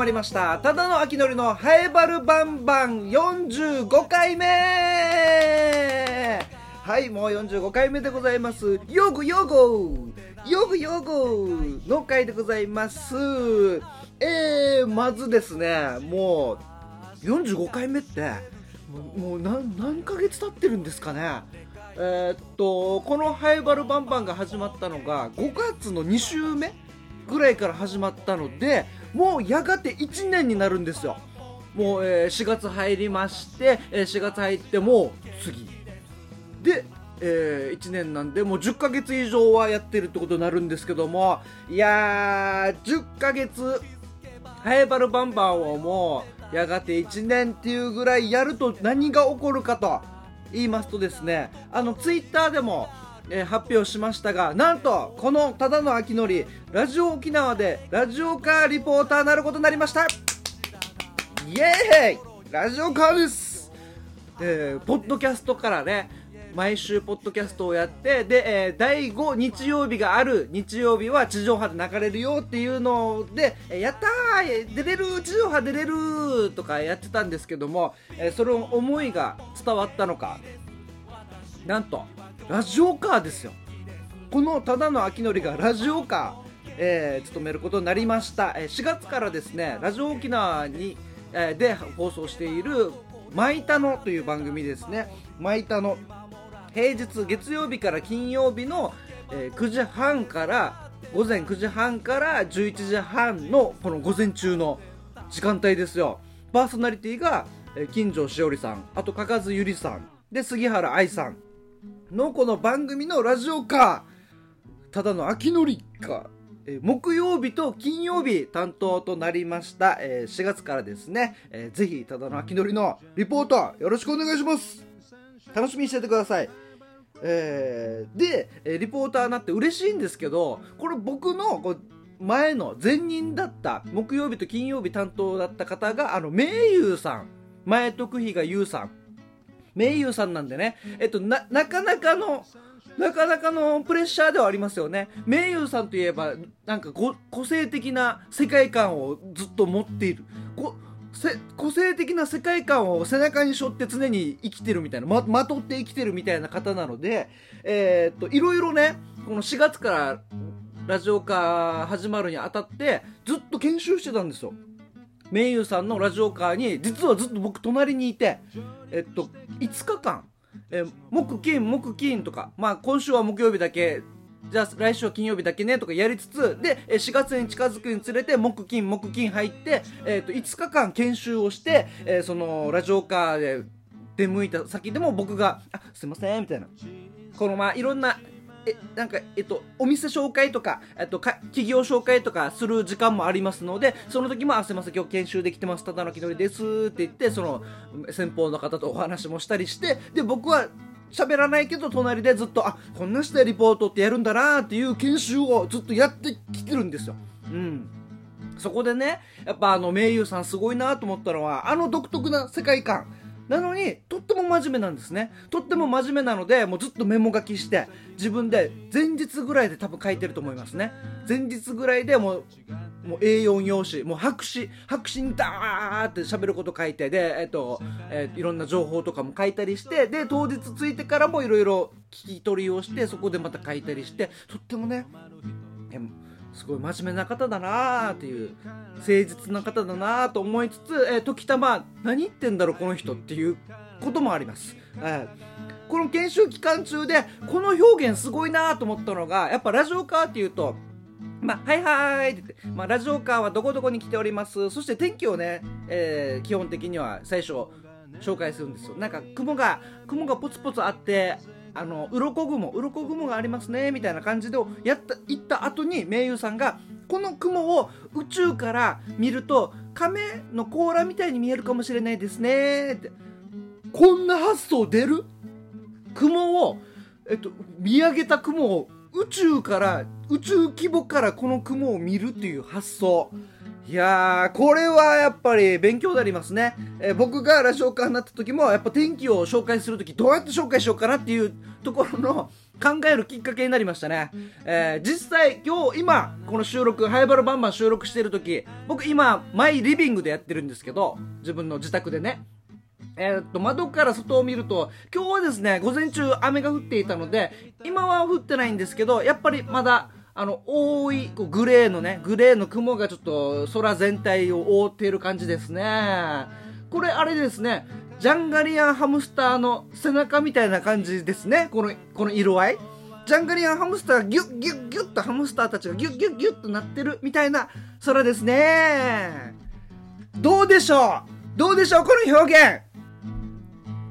まりました。ただの秋のりのハエバルバンバン45回目。はいもう45回目でございます。ヨグヨグ。ヨグヨグの回でございます。えー、まずですねもう45回目ってもう何何ヶ月経ってるんですかね。えー、っとこのハイバルバンバンが始まったのが5月の2週目ぐらいから始まったのでもうやがて1年になるんですよ。もう、えー、4月入りまして、えー、4月入ってもう次。で、えー、1年なんでもう10ヶ月以上はやってるってことになるんですけどもいやー10ヶ月ハエバルバンバンをもうやがて1年っていうぐらいやると何が起こるかと言いますとですねあのツイッターでもえー、発表しましたがなんとこのただの秋のりラジオ沖縄でラジオカーリポーターになることになりました。イエーイ!ラジオカーです、えー、ポッドキャストからね毎週ポッドキャストをやってで、えー、第5日曜日がある日曜日は地上波で流れるよっていうので、え、やったー!出れる地上波出れるとかやってたんですけども、えー、その思いが伝わったのか。なんとラジオカーですよ。このただの秋のりがラジオカー、えー、務めることになりました、4月からですねラジオ沖縄に、えー、で放送している「マイタノ」という番組ですね「マイタノ」平日月曜日から金曜日の、えー、9時半から午前9時半から11時半のこの午前中の時間帯ですよ。パーソナリティが、えー、金城しおりさん。あとかかずゆりさん。で杉原愛さん。のこの番組のラジオか。ただの秋のりか、えー、木曜日と金曜日担当となりました、えー、4月からですね、えー、ぜひただの秋のりのリポートよろしくお願いします。楽しみにしててください。えー、で、えリポーターになって嬉しいんですけどこれ僕のこう前の前任だった木曜日と金曜日担当だった方があの名優さん。前徳比が優さん。名優さんなんでね、えっと、な、なかなかの、なかなかのプレッシャーではありますよね。名優さんといえば、なんか個性的な世界観をずっと持っている。個性的な世界観を背中に背負って常に生きてるみたいな、ま、まとって生きてるみたいな方なので、えー、っと、いろいろね、この4月からラジオ化始まるにあたって、ずっと研修してたんですよ。名優さんのラジオカーに実はずっと僕隣にいて、えっと、5日間、え木金木金とか、まあ、今週は木曜日だけじゃあ来週は金曜日だけねとかやりつつで4月に近づくにつれて木金木金入って、えー、と5日間研修をして、えー、そのラジオカーで出向いた先でも僕が「あすいません」みたいな。このまあいろんなえなんかえっとお店紹介とかえっとか企業紹介とかする時間もありますのでその時も「あすいません今日研修できてますただのきのりです」って言ってその先方の方とお話もしたりしてで僕は喋らないけど隣でずっとあこんなしてリポートってやるんだなっていう研修をずっとやってきてるんですよ。うんそこでねやっぱあの名優さんすごいなと思ったのはあの独特な世界観なのにとっても真面目なんですね。とっても真面目なのでもうずっとメモ書きして自分で前日ぐらいで多分書いてると思いますね。前日ぐらいでもうもう A4 用紙もう白紙白紙にダーって喋ること書いてでえっと、えー、いろんな情報とかも書いたりしてで当日着いてからもいろいろ聞き取りをしてそこでまた書いたりしてとってもねすごい真面目な方だなーっていう誠実な方だなーと思いつつ、えー、時たま何言ってんだろうこの人っていうこともあります、えー、この研修期間中でこの表現すごいなーと思ったのがやっぱラジオカーっていうとまあ、はいはいって言って、まあ、ラジオカーはどこどこに来ております。そして天気をね、えー、基本的には最初紹介するんですよ。なんか雲が、雲がポツポツあって、あの鱗雲鱗雲がありますねみたいな感じでやった言った後に名優さんがこの雲を宇宙から見ると亀の甲羅みたいに見えるかもしれないですねって。こんな発想出る？雲を、えっと、見上げた雲を宇宙から宇宙規模からこの雲を見るっていう発想。いやー、これはやっぱり勉強になりますね。えー、僕がラジオカーになった時も、やっぱ天気を紹介する時どうやって紹介しようかなっていうところの考えるきっかけになりましたね、えー、実際今日今この収録ハイバルバンバン収録してる時僕今マイリビングでやってるんですけど自分の自宅でねえー、っと窓から外を見ると今日はですね午前中雨が降っていたので今は降ってないんですけどやっぱりまだあの多いこうグレーのねグレーの雲がちょっと空全体を覆っている感じですね。これあれですねジャンガリアンハムスターの背中みたいな感じですね。このこの色合い。ジャンガリアンハムスターがギュッギュッギュッとハムスターたちがギュッギュッギュッとなってるみたいな空ですね。どうでしょう？どうでしょう？この表現。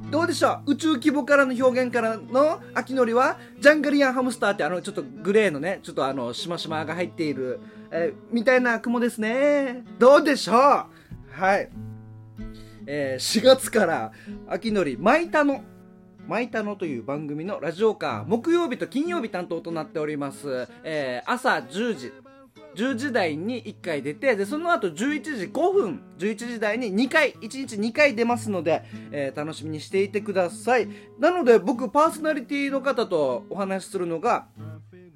どうでしょう？宇宙規模からの表現からの秋のりはジャンガリアンハムスターってあのちょっとグレーのねちょっとあのしましまが入っている、えー、みたいな雲ですね。どうでしょう？はい。えー、4月から秋のり「マイタノ」マイタノという番組のラジオカー木曜日と金曜日担当となっております、えー、朝10時10時台に1回出てでその後11時5分11時台に2回1日2回出ますので、えー、楽しみにしていてください。なので僕パーソナリティの方とお話しするのが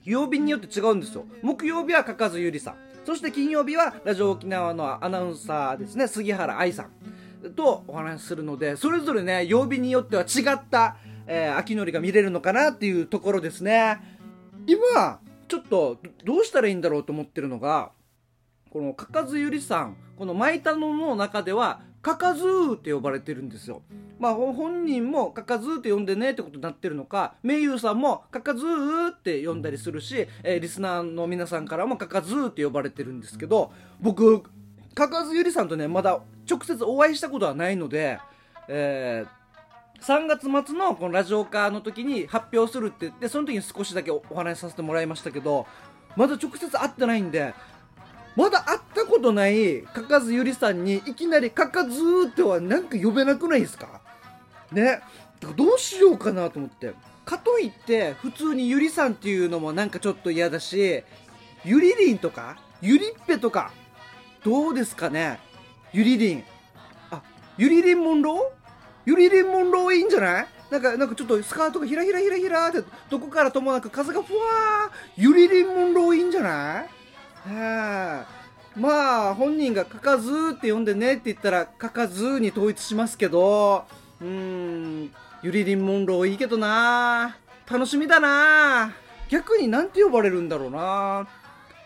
曜日によって違うんですよ。木曜日はかかずゆりさん。そして金曜日はラジオ沖縄のアナウンサーですね。杉原愛さん。とお話しするのでそれぞれね曜日によっては違った、えー、秋のりが見れるのかなっていうところですね。今ちょっとどうしたらいいんだろうと思ってるのがこのかかずゆりさんこの「マイタノ」の中ではかかずーって呼ばれてるんですよ。まあ本人もかかずーって呼んでねってことになってるのか、名優さんもかかずーって呼んだりするし、えー、リスナーの皆さんからもかかずーって呼ばれてるんですけど、僕、かかずゆりさんとねまだ直接お会いしたことはないので、えー、3月末のこのラジオカーの時に発表するって言ってその時に少しだけお話しさせてもらいましたけどまだ直接会ってないんでまだ会ったことないかかずゆりさんにいきなりかかずーってはなんか呼べなくないですか？ね。どうしようかなと思って。かといって普通にゆりさんっていうのもなんかちょっと嫌だしゆりりんとかゆりっぺとかどうですかね？ゆりりん。あゆりりんモンローゆりりんモンローいいんじゃない？なんかなんかちょっとスカートがひらひらひらひらってどこからともなく風がふわーゆりりんモンローいいんじゃない？はまあ本人が書かずって呼んでねって言ったら書かずに統一しますけど。うーん。ゆりりんモンローいいけどな楽しみだな逆になんて呼ばれるんだろうな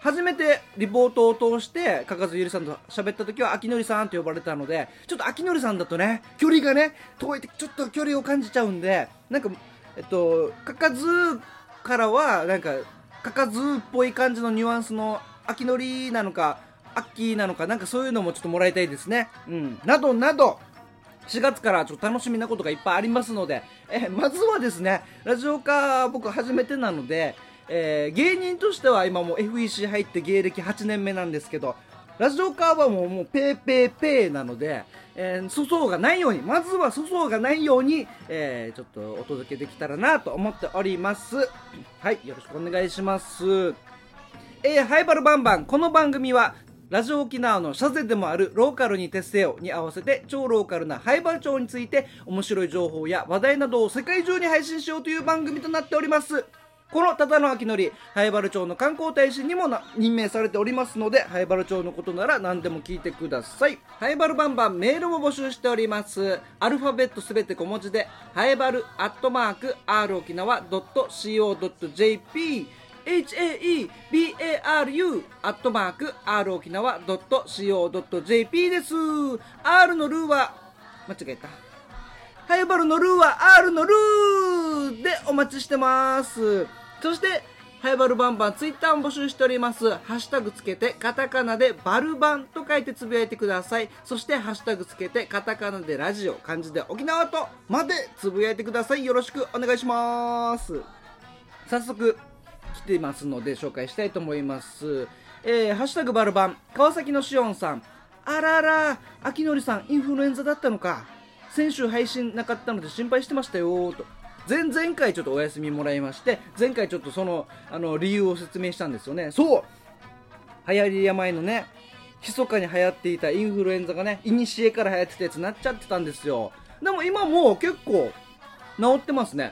初めてリポートを通してかかずゆりさんと喋った時は秋のりさんと呼ばれたのでちょっと秋のりさんだとね距離がね遠いてちょっと距離を感じちゃうんでなんかえっとかかずからはなんかかかずっぽい感じのニュアンスの秋のりなのかアッキーなのかなんかそういうのもちょっともらいたいですね。うん。などなど4月からちょっと楽しみなことがいっぱいありますので、えまずはですね、ラジオ化僕初めてなので、えー、芸人としては今もう FEC 入って芸歴8年目なんですけど、ラジオカーはもうもうペーペーペーなので、えー、粗相がないように、まずは粗相がないように、えー、ちょっとお届けできたらなと思っております。はい、よろしくお願いします。えー、ハイバルバンバン、この番組は、ラジオ沖縄の社税でもあるローカルに徹せよに合わせて超ローカルなハイバル町について面白い情報や話題などを世界中に配信しようという番組となっております。この忠野明則、灰原町の観光大使にも任命されておりますので、灰原町のことなら何でも聞いてください。灰原バンバンメールも募集しております。アルファベットすべて小文字で、灰原アットマーク r 沖縄 .co.jp haebaru アットマーク r 沖縄 .co.jp です。R のルーは、間違えた。ハイバルのルーは R のルーでお待ちしてます。そして、ハイバルバンバンツイッターも募集しております。ハッシュタグつけてカタカナでバルバンと書いてつぶやいてください。そしてハッシュタグつけてカタカナでラジオ、漢字で沖縄とまでつぶやいてください。よろしくお願いします。早速来ていますので紹介したいと思います。えー、ハッシュタグバルバン、川崎のしおんさん。あらら、秋のりさんインフルエンザだったのか。先週配信なかったので心配してましたよと。前々回ちょっとお休みもらいまして前回ちょっとそのあの理由を説明したんですよね。そう。流行り病のね密かに流行っていたインフルエンザがねいにしえから流行ってたやつになっちゃってたんですよ。でも今もう結構治ってますね。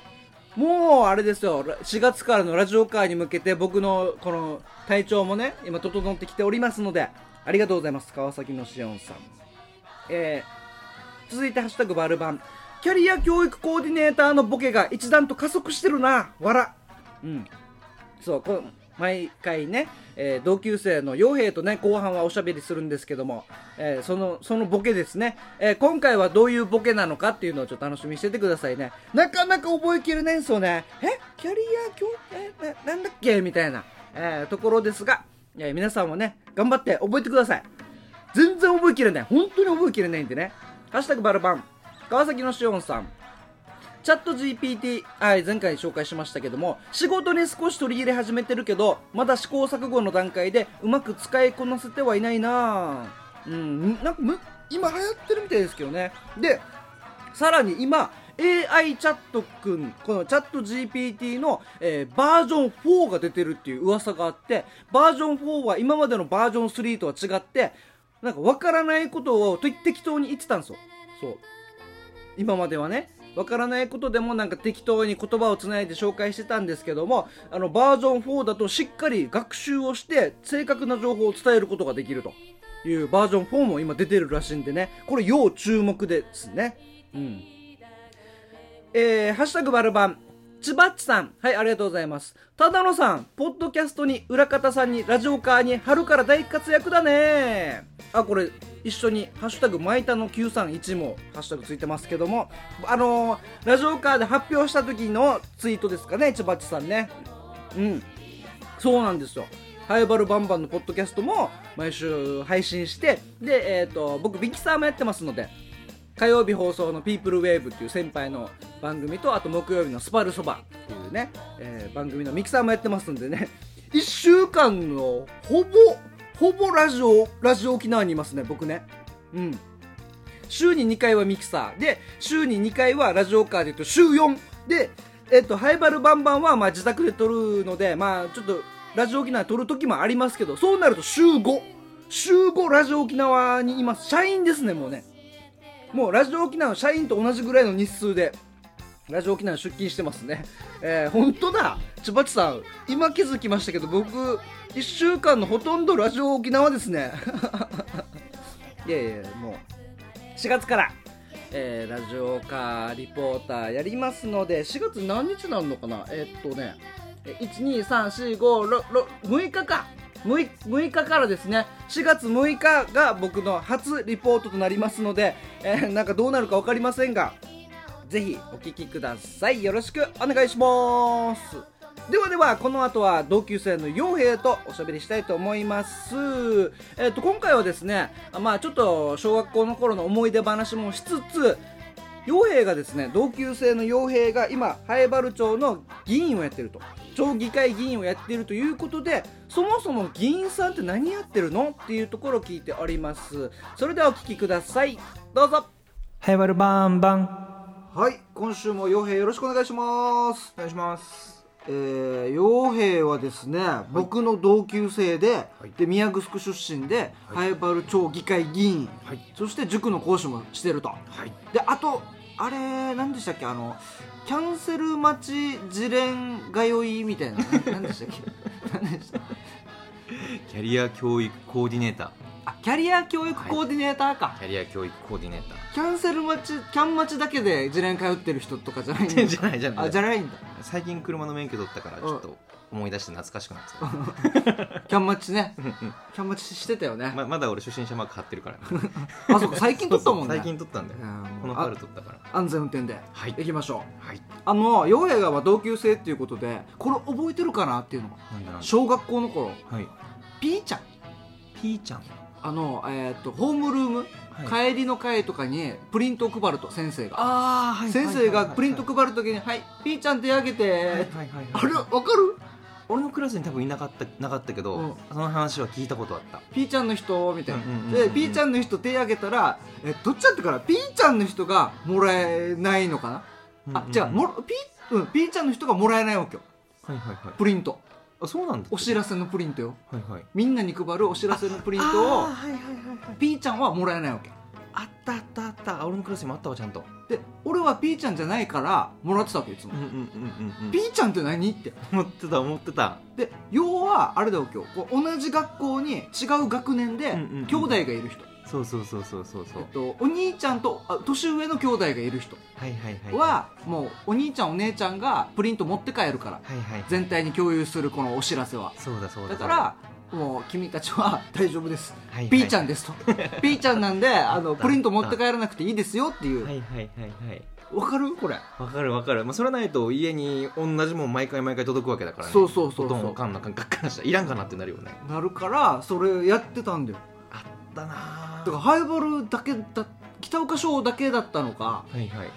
もうあれですよ。ら4月からのラジオカーに向けて僕のこの体調もね今整ってきておりますのでありがとうございます。川崎のしおんさん。えー、続いて「ハッシュタグバルバン」キャリア教育コーディネーターのボケが一段と加速してるな。笑。うん。そうこ毎回ね、えー同級生の傭兵とね後半はおしゃべりするんですけども、えーそのそのボケですね、えー今回はどういうボケなのかっていうのをちょっと楽しみにしててくださいね。なかなか覚えきれないんですよね。え？キャリア教えななんだっけ？みたいな、えところですが、えー皆さんもね頑張って覚えてください。全然覚えきれない。本当に覚えきれないんでね「ハッシュタグバルバン」川崎のしおんさん。チャット GPT、はい、前回紹介しましたけども、仕事に少し取り入れ始めてるけど、まだ試行錯誤の段階でうまく使いこなせてはいないなうん、なんかむ今流行ってるみたいですけどね。で、さらに今、AI チャットくん、このチャット GPT の、えーバージョン4が出てるっていう噂があって、バージョン4は今までのバージョン3とは違って、なんかわからないことを適適当に言ってたんですよ。そう。今まではね。わからないことでもなんか適当に言葉をつないで紹介してたんですけどもあのバージョン4だとしっかり学習をして正確な情報を伝えることができると。いうバージョン4も今出てるらしいんでね。これ要注目ですね。うん。えー、ハッシュタグバルバン。ちばっちさん。はいありがとうございます。ただのさんポッドキャストに裏方さんにラジオカーに春から大活躍だね。あこれ一緒に「ハッシュタグマイタの931」もハッシュタグついてますけども。あのーラジオカーで発表した時のツイートですかねちばっちさんね。うん。そうなんですよ。ハイバルバンバンのポッドキャストも毎週配信して、で、えっ、と、僕、ビキサーもやってますので、火曜日放送の People Wave っていう先輩の番組と、あと木曜日のスパルそばっていうね、えー番組のミキサーもやってますんでね、1週間のほぼ、ほぼラジオ、ラジオ沖縄にいますね、僕ね。うん。週に2回はミキサー。で週に2回はラジオカーで言うと週4でえっとハイバルバンバンはまあ自宅で撮るのでまあちょっとラジオ沖縄で撮る時もありますけどそうなると週5週5ラジオ沖縄にいます。社員ですねもうね。もうラジオ沖縄の社員と同じぐらいの日数でラジオ沖縄出勤してますね。えー、本当だ。ちばちさん今気づきましたけど僕1週間のほとんどラジオ沖縄ですね。いやいやもう4月から、えーラジオカーリポーターやりますので4月何日なのかな？えーっとね1234566日か。6, 6日からですね。4月6日が僕の初リポートとなりますので、えーなんかどうなるか分かりませんがぜひお聞きください。よろしくお願いします。ではではこの後は同級生の傭兵とおしゃべりしたいと思います。えっ、と今回はですねまあちょっと小学校の頃の思い出話もしつつ傭兵がですね同級生の傭兵が今南原町の議員をやってると。町議会議員をやっているということでそもそも議員さんって何やってるの？っていうところを聞いております。それではお聞きください。どうぞ。ハイバルバンバン。はい今週も傭兵よろしくお願いします。お願いします。えー、傭兵はですね、僕の同級生で,、で宮城出身で、南原町議会議員、はい。そして塾の講師もしてると。はい。であとあれ何でしたっけ？あのキャンセル待ち自連通いみたいな。何でしたっけ？何でした？キャリア教育コーディネーター。あキャリア教育コーディネーターか、キャリア教育コーディネータキャンセル待ちキャン待ちだけで自連通ってる人とかじゃないんだ。ー じゃないじゃない。あじゃないんだ。最近車の免許取ったからちょっと思い出して懐かしくなってきた。キャン待ちね。キャン待ちしてたよね、ままだ俺初心者マーク貼ってるからね。あそうか。最近撮ったもんね。最近取ったんだよ。この春取ったから。安全運転で。はい。行きましょう。はい。あの陽平がまあ同級生っていうことでこれ覚えてるかなっていうのがなんだなんだ。小学校の頃。はい。ピーちゃん。ピーちゃん。あの、えー、とホームルーム、はい。帰りの会とかにプリントを配ると先生が。ああは先生がプリント配るときに「はいピーちゃん手挙げて」はいはいはい。あれ？わかる？俺のクラスに多分いなかったなかったけど、うん。その話は聞いたことあった。ピーちゃんの人みたいな、うんうんうんうんでピーちゃんの人手挙げたらえどっちだったかな？ピーちゃんの人がもらえないのかな、あうんうん。違うもピー,、うん、ピーちゃんの人がもらえないわけよ。はいはいはい。プリント。あそうなんだお知らせのプリントよ。はいはい。みんなに配るお知らせのプリントをあーはいはいはいはい。ピーちゃんはもらえないわけ。あったあったあった俺のクラスにもあったわちゃんと。で俺はピーちゃんじゃないからもらってたわけいつも、うんうんうんうんピーちゃんって何？って。思ってた思ってた。で要はあれだよ今日。こう同じ学校に違う学年でうんうんうん兄弟がいる人、そうそうそうそうそうそう。えっと、お兄ちゃんとあ年上の兄弟がいる人。はいはいはいはもうお兄ちゃんお姉ちゃんがプリント持って帰るから。はいはい。全体に共有するこのお知らせは。そうだそうだ。だからもう君たちは大丈夫です。はいはい。ピーちゃんですと。ピーちゃんなんであのプリント持って帰らなくていいですよっていう。はいはいはいはい。わかる？これ。わかるわかる、まあ、それないと家に同じもん毎回毎回届くわけだからね。そうそうそうそう。ほとんどおかんの感覚からしたらいらんかなってなるよね。なるからそれやってたんだよ。あったなだからハイボールだけだ北岡賞だけだったのか。はいはい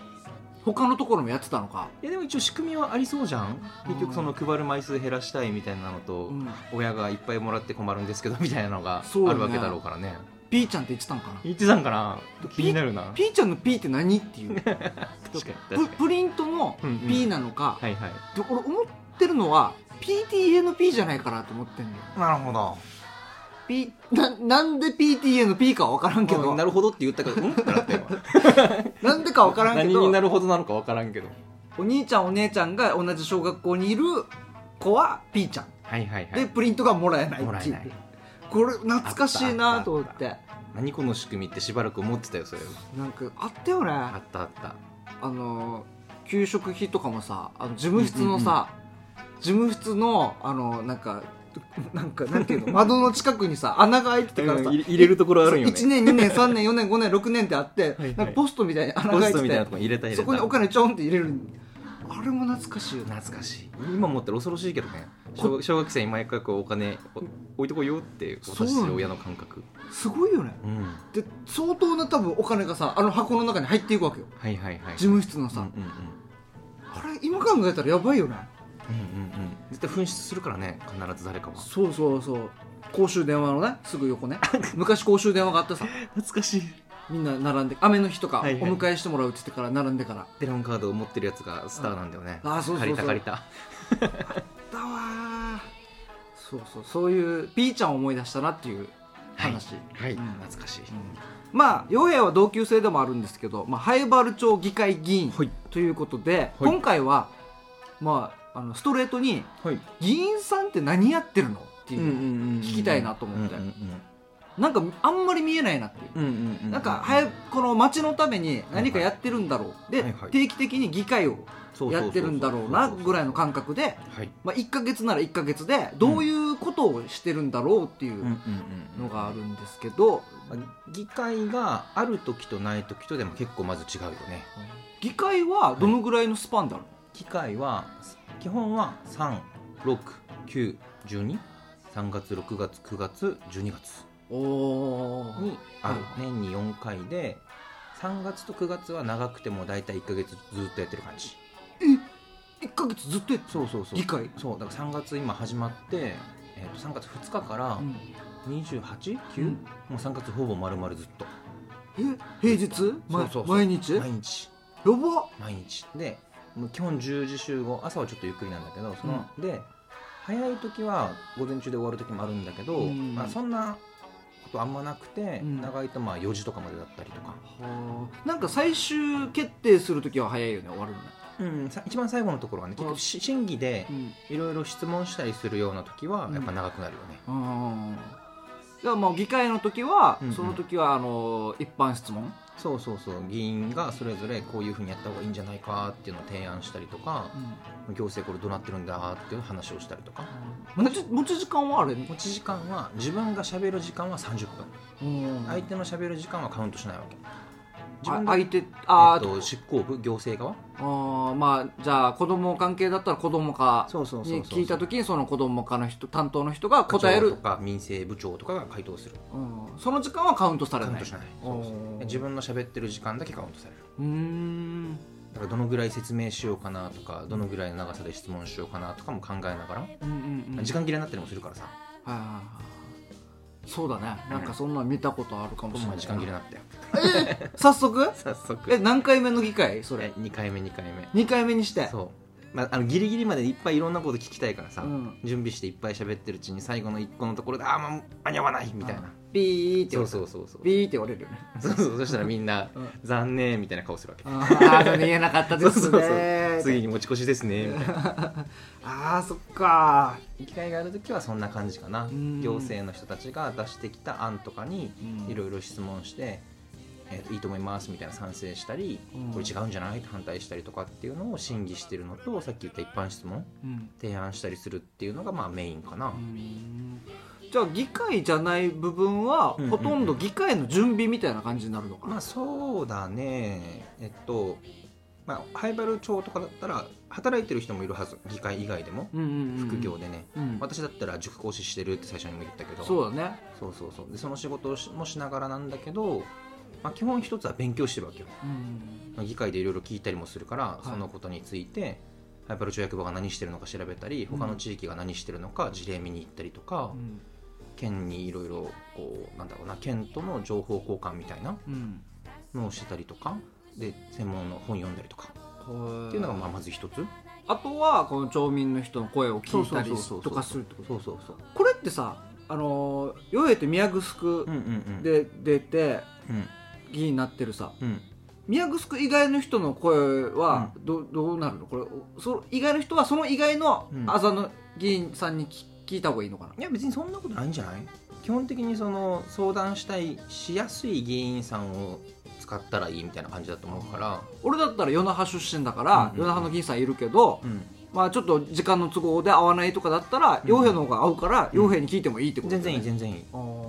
他のところもやってたのか、いやでも一応仕組みはありそうじゃん。結局その配る枚数減らしたいみたいなのと、うん、親がいっぱいもらって困るんですけど みたいなのがあるわけだろうからね。ピーちゃんって言ってたんかな？言ってたんかな？気になるな。ピーちゃんのピーって何っていう。確かに確かプに。プリントのうんうん。P なのか、はいはい。で俺思ってるのは PTA の P じゃないかなと思ってんだよ。なるほど P ななんで PTA の P かは分からんけど。なるほどって言ったけどうん？ってなったよ なんでか分からんけ何にどなるほどなのかわからんけど。お兄ちゃんお姉ちゃんが同じ小学校にいる子は P ちゃん、はいはいはい。でプリントがもらえないっていう。これ懐かしいなと思って。何この仕組みってしばらく思ってたよそれ。なんかあったよね。あったあった。あの給食費とかもさあの事務室のさ、事務室のあのなんかなんかなんていうの？窓の近くにさ穴が開いてたからさ、うん入れるところあるんよね。1年2年3年4年5年6年ってあってはいなんかポストみたいに穴が開いてポストみたいなとてそこにお金ちょんって入れる。あれも懐かしい懐かしい。今思ったら恐ろしいけどね。小学小学生に毎回こうお金お置いとこうよって渡してる親の感覚。すごいよね。うん。で相当な多分お金がさあの箱の中に入っていくわけよ。はいはいはい。事務室のさ、うんうんうん。あれ今考えたらやばいよねうんうんうん。絶対紛失するからね必ず誰かは。そうそうそう。公衆電話のねすぐ横ね。昔公衆電話があってさ。懐かしい。みんな並んで雨の日とかおはいはい。迎えしてもらうって言ってから並んでから、テレホンカードを持ってるやつがスターなんだよね。ああそうそうそう。借りた借りた。だわー。そうそう。そういうピーちゃんを思い出したなっていう話、はい。うん。懐かしい。まあ陽平は同級生でもあるんですけど、まあ、灰原町議会議員はい。ということで、はい。今回はまああのストレートにはい議員さんって何やってるの？っていう、聞きたいなと思って。なんかあんまり見えないなっていう。なんか、はやこの町のために何かやってるんだろう、で、はいはい。定期的に議会をやってるんだろうなぐらいの感覚で、はい。まあ、1か月なら1か月でどういうことをしてるんだろうっていうのがあるんですけど、まあ議会がある時とない時とでも結構まず違うよね。議会はどのぐらいのスパンである機械は基本は369123月6月9月12月。にある。はい年に4回で3月と9月は長くても大体1か月ずっとやってる感じ。1か月ずっとやってそうそうそう。議会、そうだから3月今始まって、えー、と3月2日からうん。28?9、うん。もう3月ほぼ丸々ずっと。え平日？毎日？や毎日。ば毎日。で基本10時集合。朝はちょっとゆっくりなんだけどその、で早い時は午前中で終わる時もあるんだけど、うん。まあ、そんなことあんまなくて、うん。長いとまあ4時とかまでだったりとか、はあ。なんか最終決定するときは早いよね終わるの。ね、うん、さ一番最後のところはね結局し審議でうん。いろいろ質問したりするような時はうんやっぱ長くなるよね、うんじゃあもう議会の時は、うんうん。その時はあの一般質問、そうそうそう議員がそれぞれこういうふうにやった方がいいんじゃないかっていうのを提案したりとか行政これどうなってるんだっていう話をしたりとか。持ち持ち時間はあれ持ち時間は自分が喋る時間は30分。うん。相手の喋る時間はカウントしないわけ相手あー、えっと、執行部行政側？あーまあじゃあ子供関係だったら子供課そうそうに聞いた時にその子供課の人担当の人が答える。と、か民生部長とかが回答する。うん、その時間はカウントされない。カウントしない。そう自分の喋ってる時間だけカウントされる。うーん。だからどのぐらい説明しようかなとかどのぐらいの長さで質問しようかなとかも考えながら、うんうんうん。時間切れになったりもするからさ。はいはいはいそうだね。なんかそんなの見たことあるかもしれない時間切れになったよ。早速？早速。え何回目の議会それ？2回目2回目。2回目にして。そう、まあ、あのギリギリまでいっぱいいろんなこと聞きたいからさ、うん。準備していっぱい喋ってるうちに最後の1個のところでああもう間に合わないみたいな、ビーって言そうわれるそうそうそうビーって言われるよね。そうそうそしたらみんなうん「残念」みたいな顔するわけ。ああー言えなかったですね次に持ち越しですねみたいなああそっか機会がある時はそんな感じかなうん行政の人たちが出してきた案とかにうんいろいろ質問して、えーといいと思いますみたいな賛成したり、うんこれ違うんじゃないって反対したりとかっていうのを審議してるのとさっき言った一般質問うん提案したりするっていうのがまあメインかな、うんじゃあ議会じゃない部分はうんうんうん。ほとんど議会の準備みたいな感じになるのかな、まあそうだね。えっとまあ灰原町とかだったら働いてる人もいるはず。議会以外でも。うんうんうん副業でね、うん。私だったら塾講師してるって最初にも言ったけど。そうだね。そうそうそう。でその仕事をしもしながらなんだけど、まあ、基本一つは勉強してるわけよ、うんまあ議会でいろいろ聞いたりもするから、い。そのことについてハイパル町役場が何してるのか調べたり他の地域が何してるのか事例見に行ったりとか、うん県にいろいろこうなんだろうな県との情報交換みたいなうん。のをしてたりとかで専門の本読んだりとか。っっていうのがまあまず一つ。あとはこの町民の人の声を聞いたりそうそうそうそうとかするってこと？そうそうそう。これってさあのよえって宮城で出てうん。議員になってるさ。うん。宮城以外の人の声はど,、どうなるの？これそ以外の人はその以外のうん。あざの議員さんに聞聞いた方がいいのかな？いや別にそんなことないんじゃない？基本的にその相談したいしやすい議員さんを使ったらいいみたいな感じだと思うから、俺だったら与那覇出身だから、うんうんうん。与那覇の議員さんいるけど、うん、まあちょっと時間の都合で合わないとかだったらうん傭兵の方が合うから傭兵に聞いてもいいってこと全然いいね全然いい。あぎ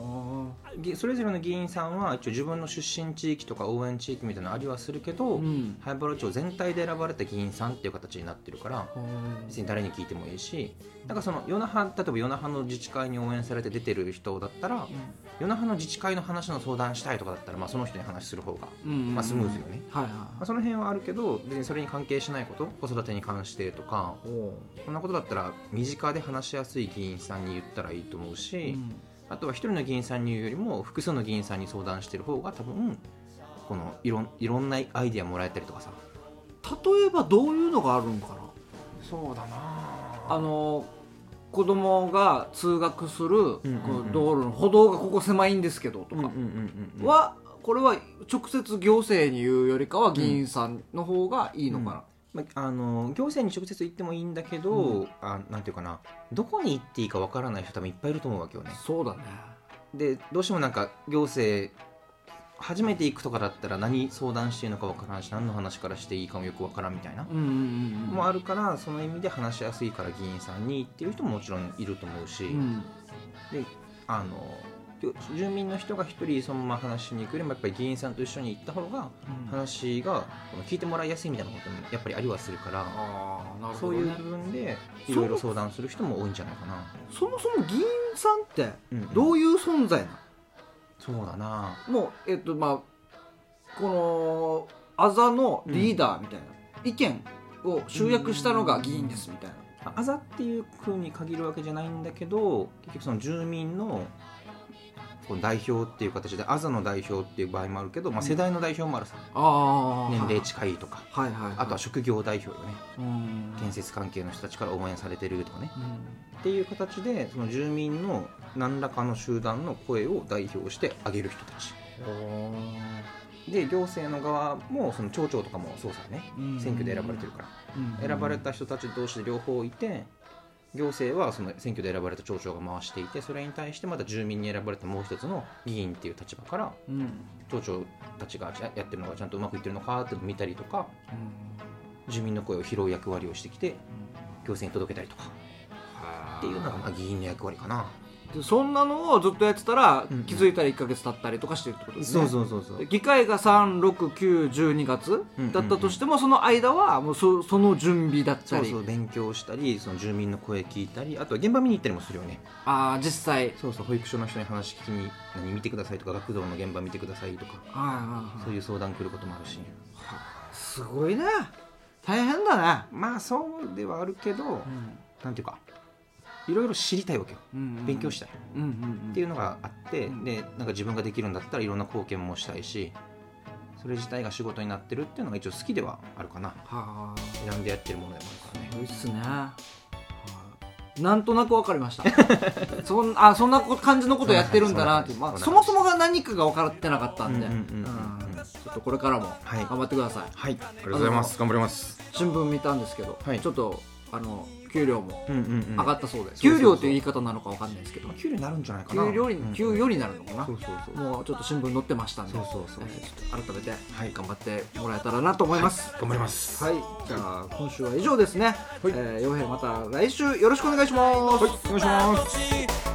それぞれの議員さんは一応自分の出身地域とか応援地域みたいなのありはするけど、ーうん。灰原町全体で選ばれた議員さんっていう形になってるから別に誰に聞いてもいいしなんかその与那覇例えば与那覇の自治会に応援されて出てる人だったら与那覇の自治会の話の相談したいとかだったら、まあ、その人に話する方が、うんまあ、スムーズよね、はいはいまあ、その辺はあるけど別にそれに関係しないこと子育てに関してとかこんなことだったら身近で話しやすい議員さんに言ったらいいと思うし、あとは一人の議員さんに言うよりも複数の議員さんに相談してる方が多分このいろんいろんなアイディアもらえたりとかさ。例えばどういうのがあるんかな？そうだな。あの子供が通学する道路の歩道がここ狭いんですけどとか。うんうんうんうん。はこれは直接行政に言うよりかは議員さんの方がいいのかな、まあ、あの行政に直接行ってもいいんだけど、うん。あなんていうかなどこに行っていいかわからない人多分いっぱいいると思うわけよね。そうだね。でどうしてもなんか行政初めて行くとかだったら何相談していいのかわからんし何の話からしていいかもよくわからんみたいな、うんうんうんうん。もあるからその意味で話しやすいから議員さんにっていう人ももちろんいると思うし、うん。であのよ住民の人が一人そのまま話しに行くよりもやっぱり議員さんと一緒に行った方が話が聞いてもらいやすいみたいなこともやっぱりありはするからああなるそういう部分でいろいろ相談する人も多いんじゃないかな。そもそも議員さんってうんどういう存在なそうだな。のもうえっとまあこのあざのリーダーみたいな、意見を集約したのが議員ですみたいな、あざっていうふうに限るわけじゃないんだけど結局その住民のこう代表っていう形であざの代表っていう場合もあるけど、まあ、世代の代表もあるさ、ああ年齢近いとか。はいはい、はい、あとは職業代表よね。うん。建設関係の人たちから応援されてるとかね。うん。っていう形でその住民の何らかの集団の声を代表してあげる人たち。で行政の側もその町長とかもそうさね。うん。選挙で選ばれてるから。うん。選ばれた人たち同士で両方いて行政はその選挙で選ばれた町長が回していてそれに対してまた住民に選ばれたもう一つの議員っていう立場からうん。町長たちがややってるのがちゃんとうまくいってるのかっていうのを見たりとか住民の声を拾う役割をしてきて行政に届けたりとかっていうのがまあ議員の役割かな。でそんなのをずっとやってたら、うん気づいたら1か月経ったりとかしてるってことですね。そうそうそうで議会が36912月うんだったとしても、その間はもうそその準備だったり。そうそう勉強したりその住民の声聞いたりあとは現場見に行ったりもするよね。ああ実際。そうそう保育所の人に話聞きに何見てくださいとか学童の現場見てくださいとか。そういう相談来ることもあるし。すごいね。大変だね、まあそうではあるけど、なんていうかいろいろ知りたいわけよ。うん勉強したい。うんうんっていうのがあって、うん。でなんか自分ができるんだったらいろんな貢献もしたいしそれ自体が仕事になってるっていうのが一応好きではあるかな。はあ。選んでやってるものでもあるからね。すごいっすね、はなんとなく分かりました。そんあそんなこ感じのことやってるんだなって、まあ、そもそもが何かが分かってなかったんで、うんうんうんうん。うん。ちょっとこれからもはい。頑張ってください、はい。ありがとうございます。頑張ります。新聞見たんですけど、はい。ちょっとあの給料も上がったそうで、そうそうそう給料っていう言い方なのか分かんないですけど。給料になるんじゃないかな。給料に、うん給与になるのかな、そうそうそう。もうちょっと新聞載ってましたんでそうそうそうえーちょっと改めてはい。頑張ってもらえたらなと思います、頑張ります。はい、じゃあ今週は以上ですね。はい。えー、洋平また来週よろしくお願いします。お願いします